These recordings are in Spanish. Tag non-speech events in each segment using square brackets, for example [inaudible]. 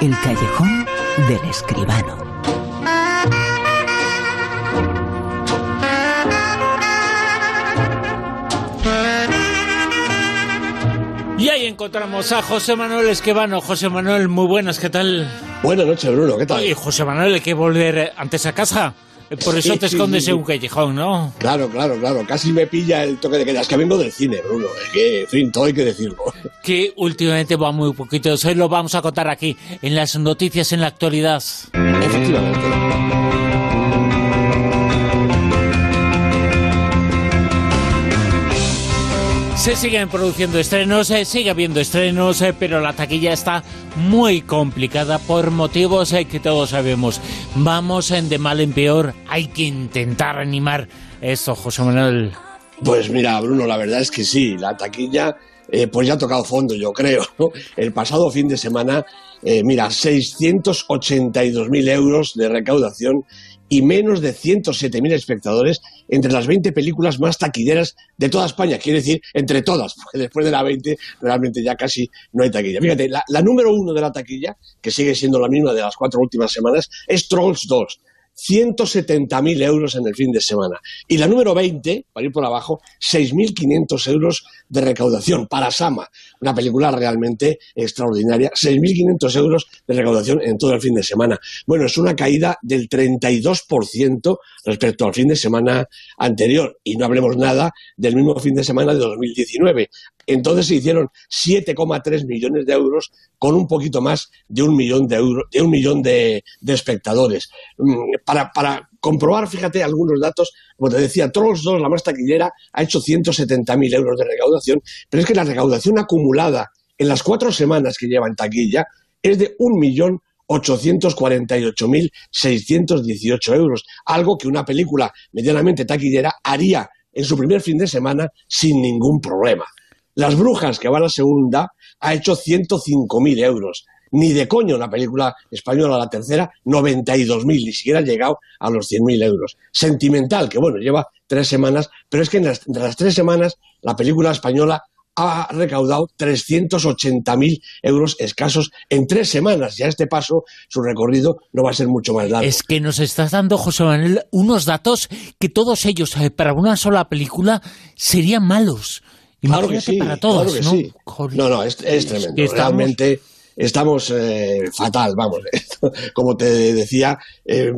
El callejón del escribano. Y ahí encontramos a José Manuel Esquivano. José Manuel, muy buenas, ¿qué tal? Buenas noches, Bruno, ¿qué tal? Oye, José Manuel, hay que volver antes a casa. Por eso te escondes en un callejón, ¿no? Claro, claro, claro. Casi me pilla el toque de queda. Es que vengo del cine, Bruno. Es que, en fin, todo hay que decirlo. Que últimamente va muy poquito. Hoy lo vamos a contar aquí, en las noticias en la actualidad. Efectivamente. Se siguen produciendo estrenos, se sigue habiendo estrenos, eh, pero la taquilla está muy complicada por motivos eh, que todos sabemos. Vamos en de mal en peor. Hay que intentar animar esto, José Manuel. Pues mira, Bruno, la verdad es que sí, la taquilla eh, pues ya ha tocado fondo, yo creo. El pasado fin de semana, eh, mira, 682.000 euros de recaudación y menos de 107.000 espectadores entre las 20 películas más taquilleras de toda España. Quiere decir, entre todas, porque después de la 20 realmente ya casi no hay taquilla. Fíjate, la, número uno de la taquilla, que sigue siendo la misma de las cuatro últimas semanas, es Trolls 2. 170.000 euros en el fin de semana. Y la número 20, para ir por abajo, 6.500 euros de recaudación para Sama, una película realmente extraordinaria. 6.500 euros de recaudación en todo el fin de semana. Bueno, es una caída del 32% respecto al fin de semana anterior. Y no hablemos nada del mismo fin de semana de 2019. Entonces se hicieron 7,3 millones de euros con un poquito más de un millón de euros, de un millón de, espectadores. Mm, Para, para comprobar, fíjate, algunos datos, como te decía, Trolls 2, la más taquillera, ha hecho 170.000 euros de recaudación, pero es que la recaudación acumulada en las cuatro semanas que lleva en taquilla es de un millón 848.618 euros, algo que una película medianamente taquillera haría en su primer fin de semana sin ningún problema. Las Brujas, que va a la segunda, ha hecho 105.000 euros. Ni de coño la película española, la tercera, 92.000, ni siquiera ha llegado a los 100.000 euros. Sentimental, que bueno, lleva tres semanas, pero es que en las, tres semanas la película española ha recaudado 380.000 euros escasos en tres semanas. Y a este paso, su recorrido no va a ser mucho más largo. Es que nos estás dando, José Manuel, unos datos que todos ellos, eh, para una sola película, serían malos. Claro que Imagínate sí, para todos, claro que ¿no? sí. No, no, es, es tremendo. que estamos- Realmente estamos eh, fatal, vamos. [laughs] Como te decía, eh,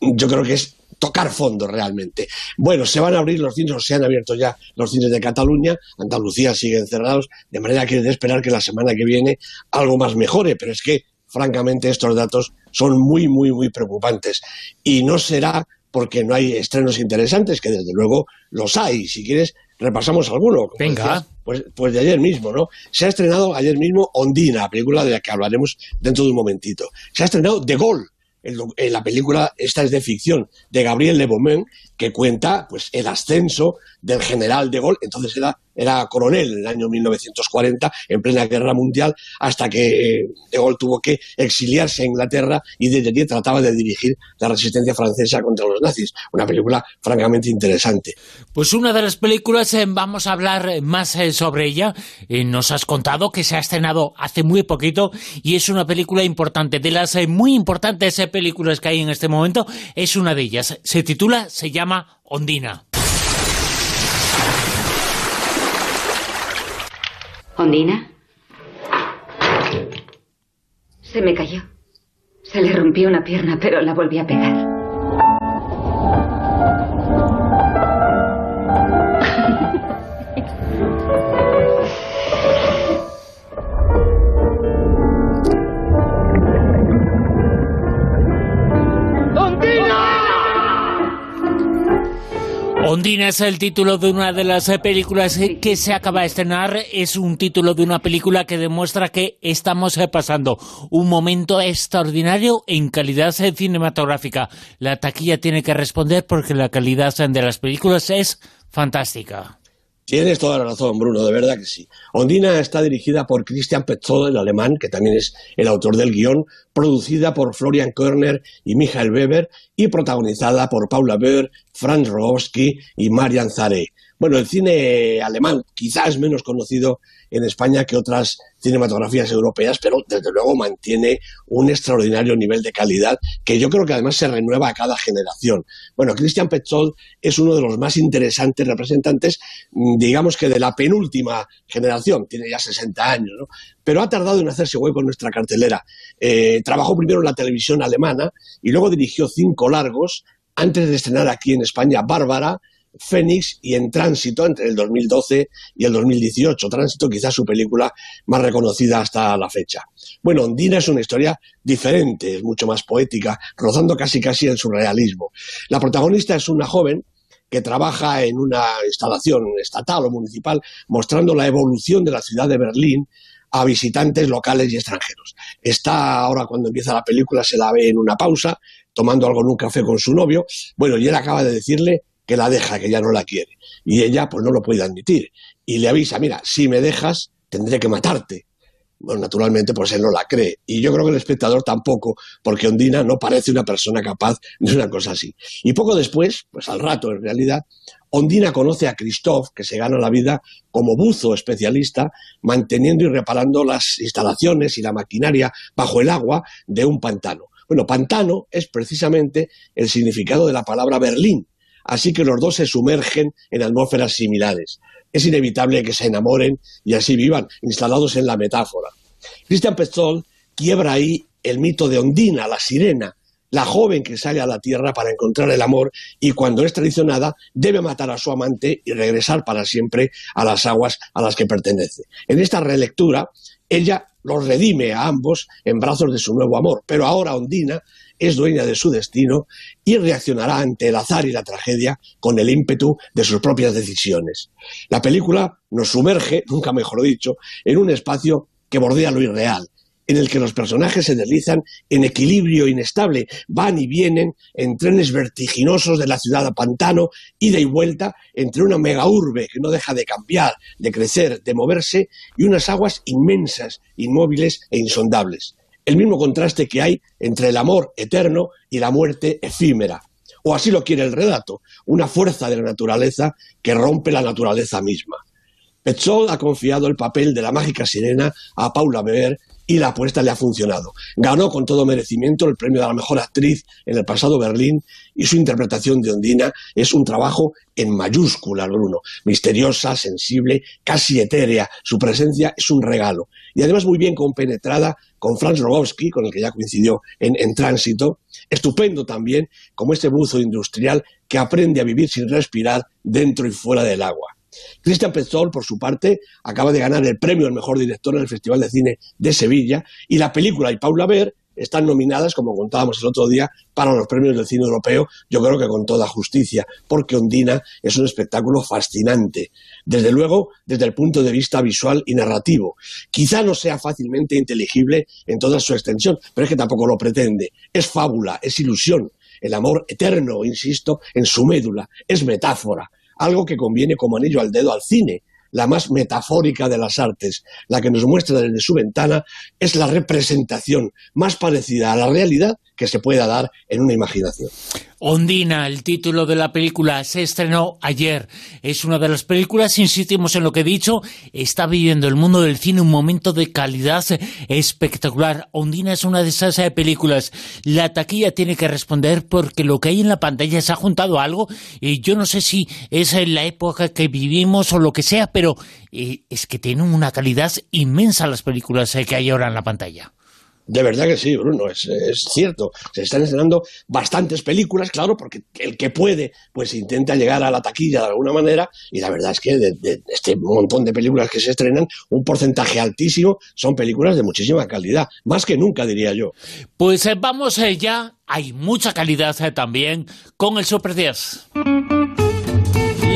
yo creo que es tocar fondo realmente. Bueno, se van a abrir los cines, o se han abierto ya los cines de Cataluña, Andalucía siguen cerrados, de manera que es de esperar que la semana que viene algo más mejore, pero es que, francamente, estos datos son muy, muy, muy preocupantes. Y no será porque no hay estrenos interesantes, que desde luego los hay. Si quieres, repasamos alguno. Venga. decías, pues, pues de ayer mismo, ¿no? Se ha estrenado ayer mismo Ondina, la película de la que hablaremos dentro de un momentito. Se ha estrenado De Gaulle, el doc- eh, la película, esta es de ficción, de Gabriel Le Beaumont, que cuenta pues el ascenso del general De Gaulle, entonces era, era coronel en el año 1940, en plena guerra mundial, hasta que eh, De Gaulle tuvo que exiliarse a Inglaterra y desde allí trataba de dirigir la resistencia francesa contra los nazis. Una película francamente interesante. Pues una de las películas, eh, vamos a hablar eh, más sobre ella. Nos has contado que se ha estrenado hace muy poquito y es una película importante. De las muy importantes películas que hay en este momento, es una de ellas. Se titula, se llama Ondina. ¿Ondina? Se me cayó. Se le rompió una pierna, pero la volví a pegar. Ondina es el título de una de las eh, películas eh, que se acaba de estrenar. Es un título de una película que demuestra que estamos eh, pasando un momento extraordinario en calidad cinematográfica. La taquilla tiene que responder porque la calidad de las películas es fantástica. Tienes toda la razón, Bruno, de verdad que sí. Ondina está dirigida por Christian Petzold, el alemán, que también es el autor del guion, producida por Florian Körner y Michael Weber y protagonizada por Paula Böhr, Franz Rogowski y Marian Zare. Bueno, el cine alemán quizás menos conocido en España que otras cinematografías europeas, pero desde luego mantiene un extraordinario nivel de calidad que yo creo que además se renueva a cada generación. Bueno, Christian Petzold es uno de los más interesantes representantes, mm, digamos que de la penúltima generación, tiene ya 60 años, ¿no? pero ha tardado en hacerse hueco en nuestra cartelera. Eh, trabajó primero en la televisión alemana y luego dirigió cinco largos antes de estrenar aquí en España Bárbara, Fénix y en Tránsito entre el 2012 y el 2018. Tránsito quizás su película más reconocida hasta la fecha. Bueno, Ondina es una historia diferente, es mucho más poética, rozando casi casi el surrealismo. La protagonista es una joven que trabaja en una instalación estatal o municipal mostrando la evolución de la ciudad de Berlín a visitantes locales y extranjeros. Está ahora cuando empieza la película, se la ve en una pausa, tomando algo en un café con su novio. Bueno, y él acaba de decirle que la deja, que ya no la quiere. Y ella pues no lo puede admitir. Y le avisa, mira, si me dejas, tendré que matarte. Bueno, naturalmente, pues él no la cree. Y yo creo que el espectador tampoco, porque Ondina no parece una persona capaz de una cosa así. Y poco después, pues al rato en realidad, Ondina conoce a Christoph, que se gana la vida como buzo especialista, manteniendo y reparando las instalaciones y la maquinaria bajo el agua de un pantano. Bueno, pantano es precisamente el significado de la palabra Berlín, así que los dos se sumergen en atmósferas similares. Es inevitable que se enamoren y así vivan, instalados en la metáfora. Christian Petzold quiebra ahí el mito de Ondina, la sirena, la joven que sale a la tierra para encontrar el amor y cuando es traicionada debe matar a su amante y regresar para siempre a las aguas a las que pertenece. En esta relectura, ella los redime a ambos en brazos de su nuevo amor, pero ahora Ondina es dueña de su destino y reaccionará ante el azar y la tragedia con el ímpetu de sus propias decisiones. La película nos sumerge, [laughs] nunca mejor dicho, en un espacio que bordea lo irreal, en el que los personajes se deslizan en equilibrio inestable, van y vienen en trenes vertiginosos de la ciudad a pantano, ida y vuelta entre una mega urbe que no deja de cambiar, de crecer, de moverse, y unas aguas inmensas, inmóviles e insondables el mismo contraste que hay entre el amor eterno y la muerte efímera. O así lo quiere el relato, una fuerza de la naturaleza que rompe la naturaleza misma. Petzold ha confiado el papel de la mágica sirena a Paula Beber y la apuesta le ha funcionado. Ganó con todo merecimiento el premio de la mejor actriz en el pasado Berlín y su interpretación de Ondina es un trabajo en mayúsculas, Bruno. Misteriosa, sensible, casi etérea. Su presencia es un regalo. Y además muy bien compenetrada con Franz Rogowski, con el que ya coincidió en, en Tránsito. Estupendo también como este buzo industrial que aprende a vivir sin respirar dentro y fuera del agua. Christian Petzold, por su parte, acaba de ganar el premio al mejor director en el Festival de Cine de Sevilla y la película y Paula Ver están nominadas, como contábamos el otro día, para los premios del cine europeo, yo creo que con toda justicia, porque Ondina es un espectáculo fascinante, desde luego desde el punto de vista visual y narrativo. Quizá no sea fácilmente inteligible en toda su extensión, pero es que tampoco lo pretende. Es fábula, es ilusión, el amor eterno, insisto, en su médula, es metáfora, algo que conviene como anillo al dedo al cine, la más metafórica de las artes, la que nos muestra desde su ventana, es la representación más parecida a la realidad que se pueda dar en una imaginación. Ondina, el título de la película, se estrenó ayer. Es una de las películas, insistimos en lo que he dicho, está viviendo el mundo del cine un momento de calidad espectacular. Ondina es una de esas eh, películas. La taquilla tiene que responder porque lo que hay en la pantalla se ha juntado algo y yo no sé si es en la época que vivimos o lo que sea, pero eh, es que tienen una calidad inmensa las películas eh, que hay ahora en la pantalla. De verdad que sí, Bruno, es, cierto. Se están estrenando bastantes películas, claro, porque el que puede, pues intenta llegar a la taquilla de alguna manera, y la verdad es que de, este montón de películas que se estrenan, un porcentaje altísimo son películas de muchísima calidad, más que nunca, diría yo. Pues eh, vamos eh, ya, hay mucha calidad eh, también con el Super 10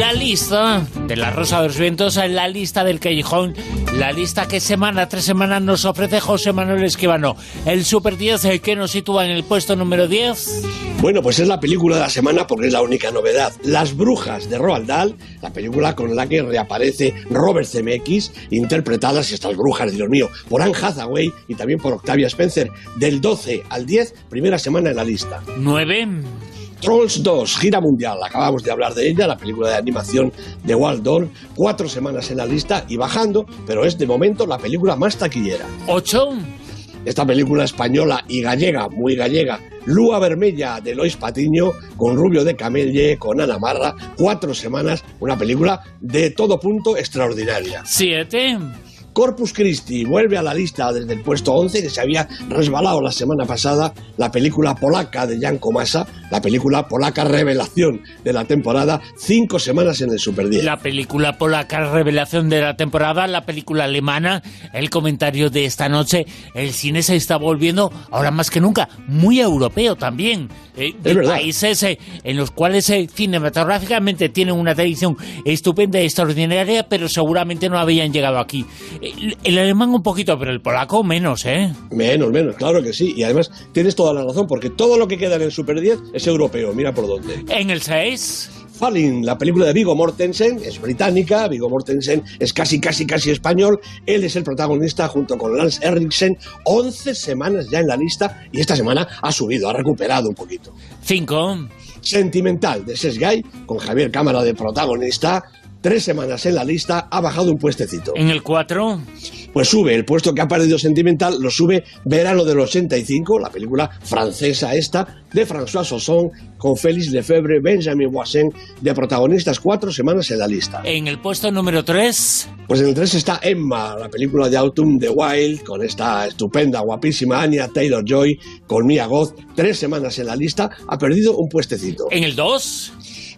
la lista de la Rosa de los Vientos, la lista del Callejón, la lista que semana tras semana nos ofrece José Manuel Esquivano. El Super 10 el que nos sitúa en el puesto número 10. Bueno, pues es la película de la semana porque es la única novedad. Las Brujas de Roald Dahl, la película con la que reaparece Robert Zemeckis, interpretadas estas brujas, Dios mío, por Anne Hathaway y también por Octavia Spencer, del 12 al 10, primera semana en la lista. 9. Trolls 2, gira mundial. Acabamos de hablar de ella, la película de animación de Walt Dorn. Cuatro semanas en la lista y bajando, pero es de momento la película más taquillera. ¿Ocho? Esta película española y gallega, muy gallega, Lua Vermella de Lois Patiño, con Rubio de Camelle, con Ana Marra, cuatro semanas, una película de todo punto extraordinaria. Siete. Corpus Christi vuelve a la lista desde el puesto 11, que se había resbalado la semana pasada, la película polaca de Jan Komasa, la película polaca revelación de la temporada, cinco semanas en el Super 10. La película polaca revelación de la temporada, la película alemana, el comentario de esta noche, el cine se está volviendo, ahora más que nunca, muy europeo también. Eh, de países eh, en los cuales eh, cinematográficamente tienen una tradición estupenda y extraordinaria, pero seguramente no habían llegado aquí. El, alemán un poquito, pero el polaco menos, ¿eh? Menos, menos, claro que sí. Y además tienes toda la razón, porque todo lo que queda en el Super 10 es europeo, mira por dónde. En el 6... Falling, la película de Vigo Mortensen, es británica, Vigo Mortensen es casi, casi, casi español, él es el protagonista junto con Lance Henriksen, 11 semanas ya en la lista y esta semana ha subido, ha recuperado un poquito. 5. Sentimental de Sesgay, con Javier Cámara de protagonista, tres semanas en la lista, ha bajado un puestecito. ¿En el 4? Pues sube, el puesto que ha perdido Sentimental lo sube Verano del 85, la película francesa esta, de François Sosson, con Félix Lefebvre, Benjamin Boissin, de protagonistas cuatro semanas en la lista. ¿En el puesto número 3? Pues en el 3 está Emma, la película de Autumn the Wild, con esta estupenda, guapísima Anya Taylor-Joy, con Mia Goth, tres semanas en la lista, ha perdido un puestecito. ¿En el 2?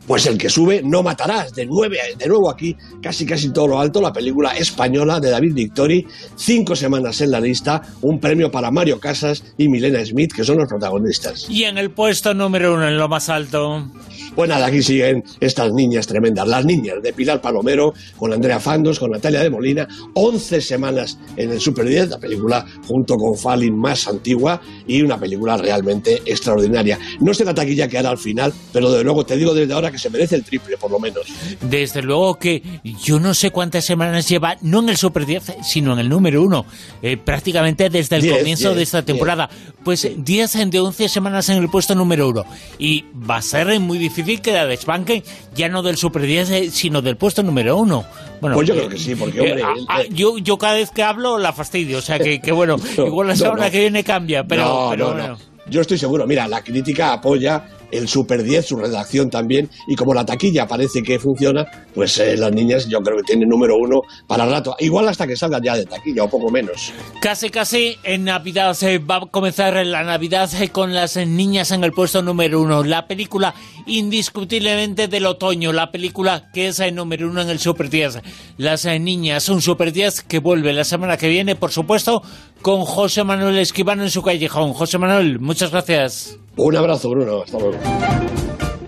Pues el que sube no matarás, de, nueve, de nuevo aquí, casi casi todo lo alto, la película española de David Victori, cinco semanas en la lista, un premio para Mario Casas y Milena Smith, que son los protagonistas. Y en el puesto número uno, en lo más alto. Pues nada, aquí siguen estas niñas tremendas, las niñas de Pilar Palomero, con Andrea Fandos, con Natalia de Molina, 11 semanas en el Super 10, la película junto con Fallin más antigua y una película realmente extraordinaria. No sé la taquilla que hará al final, pero de luego te digo desde ahora que se merece el triple, por lo menos. Desde luego que yo no sé cuántas semanas lleva, no en el Super 10, sino en el número 1, eh, prácticamente desde el comienzo de esta temporada. Pues 10 de 11 semanas en el puesto número 1. Y va a ser muy difícil que la desbanque ya no del Super 10, eh, sino del puesto número uno. Bueno, pues yo creo que sí, porque eh, hombre... Ah, ah, yo, yo cada vez que hablo la fastidio, o sea que, que bueno, [laughs] igual la semana que viene cambia, pero, pero bueno. Yo estoy seguro, mira, la crítica apoya el Super 10, su redacción también, y como la taquilla parece que funciona, pues eh, las niñas yo creo que tienen número uno para rato, igual hasta que salgan ya de taquilla o poco menos. Casi, casi en Navidad se va a comenzar la Navidad con las niñas en el puesto número uno, la película indiscutiblemente del otoño, la película que es el número uno en el Super 10. Las niñas, un Super 10 que vuelve la semana que viene, por supuesto, con José Manuel Esquivano en su callejón. José Manuel, muchas gracias. Un abrazo, Bruno. Hasta luego.